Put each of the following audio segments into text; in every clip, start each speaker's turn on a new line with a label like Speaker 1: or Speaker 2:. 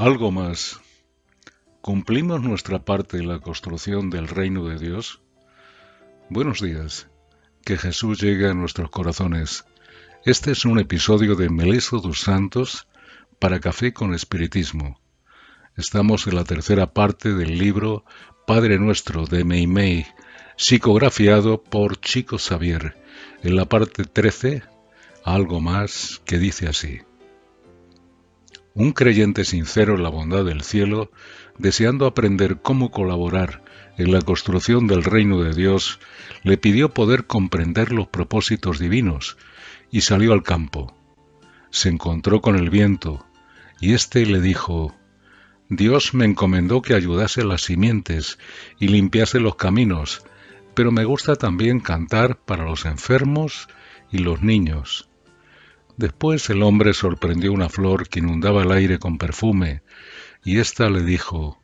Speaker 1: Algo más. ¿Cumplimos nuestra parte en la construcción del reino de Dios? Buenos días. Que Jesús llegue a nuestros corazones. Este es un episodio de Meleso dos Santos para Café con Espiritismo. Estamos en la tercera parte del libro Padre Nuestro de Meimei, psicografiado por Chico Xavier, en la parte 13, algo más que dice así. Un creyente sincero en la bondad del cielo, deseando aprender cómo colaborar en la construcción del reino de Dios, le pidió poder comprender los propósitos divinos y salió al campo. Se encontró con el viento y éste le dijo, Dios me encomendó que ayudase las simientes y limpiase los caminos, pero me gusta también cantar para los enfermos y los niños. Después el hombre sorprendió una flor que inundaba el aire con perfume, y ésta le dijo,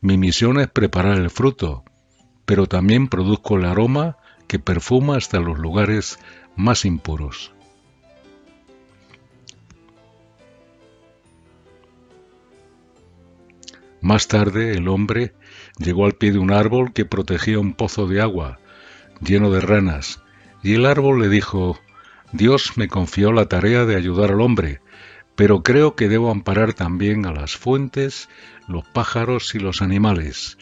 Speaker 1: Mi misión es preparar el fruto, pero también produzco el aroma que perfuma hasta los lugares más impuros. Más tarde el hombre llegó al pie de un árbol que protegía un pozo de agua, lleno de ranas, y el árbol le dijo, Dios me confió la tarea de ayudar al hombre, pero creo que debo amparar también a las fuentes, los pájaros y los animales.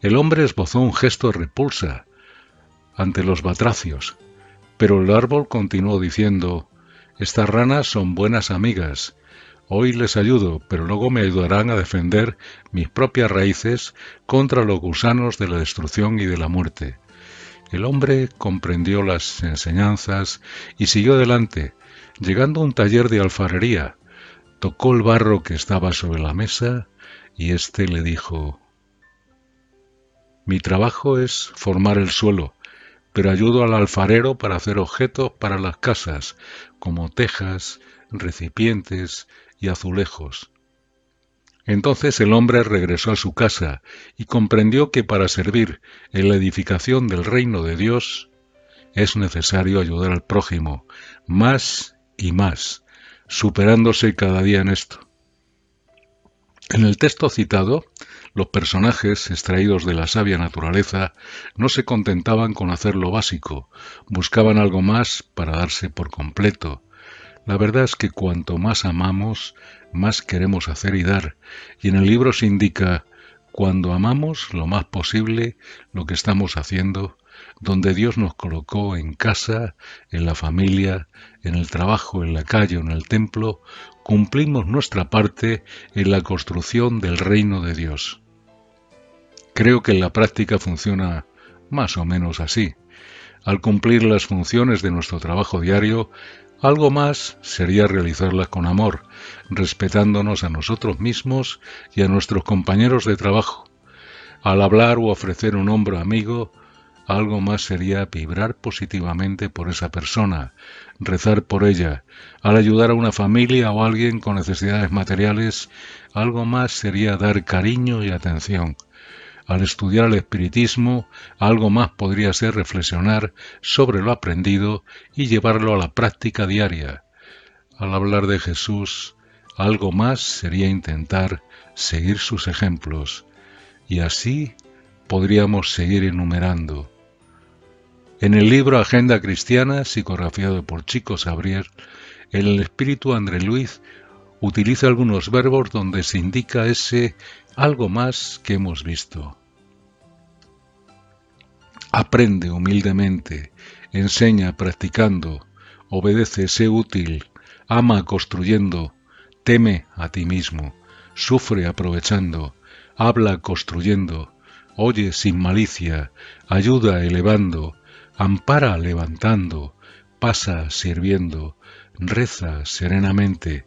Speaker 1: El hombre esbozó un gesto de repulsa ante los batracios, pero el árbol continuó diciendo, Estas ranas son buenas amigas. Hoy les ayudo, pero luego me ayudarán a defender mis propias raíces contra los gusanos de la destrucción y de la muerte. El hombre comprendió las enseñanzas y siguió adelante, llegando a un taller de alfarería. Tocó el barro que estaba sobre la mesa y éste le dijo Mi trabajo es formar el suelo, pero ayudo al alfarero para hacer objetos para las casas, como tejas, recipientes y azulejos. Entonces el hombre regresó a su casa y comprendió que para servir en la edificación del reino de Dios es necesario ayudar al prójimo más y más, superándose cada día en esto. En el texto citado, los personajes extraídos de la sabia naturaleza no se contentaban con hacer lo básico, buscaban algo más para darse por completo, la verdad es que cuanto más amamos, más queremos hacer y dar, y en el libro se indica, cuando amamos lo más posible lo que estamos haciendo, donde Dios nos colocó en casa, en la familia, en el trabajo, en la calle o en el templo, cumplimos nuestra parte en la construcción del reino de Dios. Creo que en la práctica funciona más o menos así. Al cumplir las funciones de nuestro trabajo diario, algo más sería realizarlas con amor, respetándonos a nosotros mismos y a nuestros compañeros de trabajo. Al hablar o ofrecer un hombro amigo, algo más sería vibrar positivamente por esa persona, rezar por ella. Al ayudar a una familia o a alguien con necesidades materiales, algo más sería dar cariño y atención. Al estudiar el espiritismo, algo más podría ser reflexionar sobre lo aprendido y llevarlo a la práctica diaria. Al hablar de Jesús, algo más sería intentar seguir sus ejemplos, y así podríamos seguir enumerando. En el libro Agenda Cristiana, psicografiado por Chico Sabrier, el espíritu André Luis utiliza algunos verbos donde se indica ese algo más que hemos visto. Aprende humildemente, enseña practicando, obedece, sé útil, ama construyendo, teme a ti mismo, sufre aprovechando, habla construyendo, oye sin malicia, ayuda elevando, ampara levantando, pasa sirviendo, reza serenamente,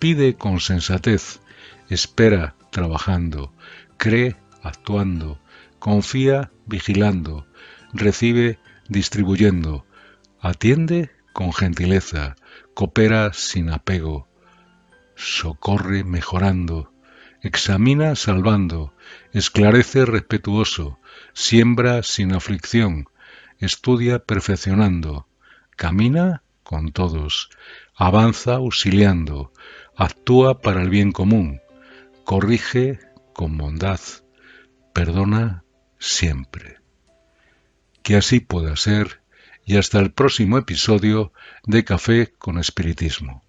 Speaker 1: pide con sensatez, espera trabajando, cree actuando, confía vigilando, recibe distribuyendo, atiende con gentileza, coopera sin apego, socorre mejorando, examina salvando, esclarece respetuoso, siembra sin aflicción, estudia perfeccionando, camina con todos, avanza auxiliando, actúa para el bien común, corrige con bondad, perdona siempre. Que así pueda ser y hasta el próximo episodio de Café con Espiritismo.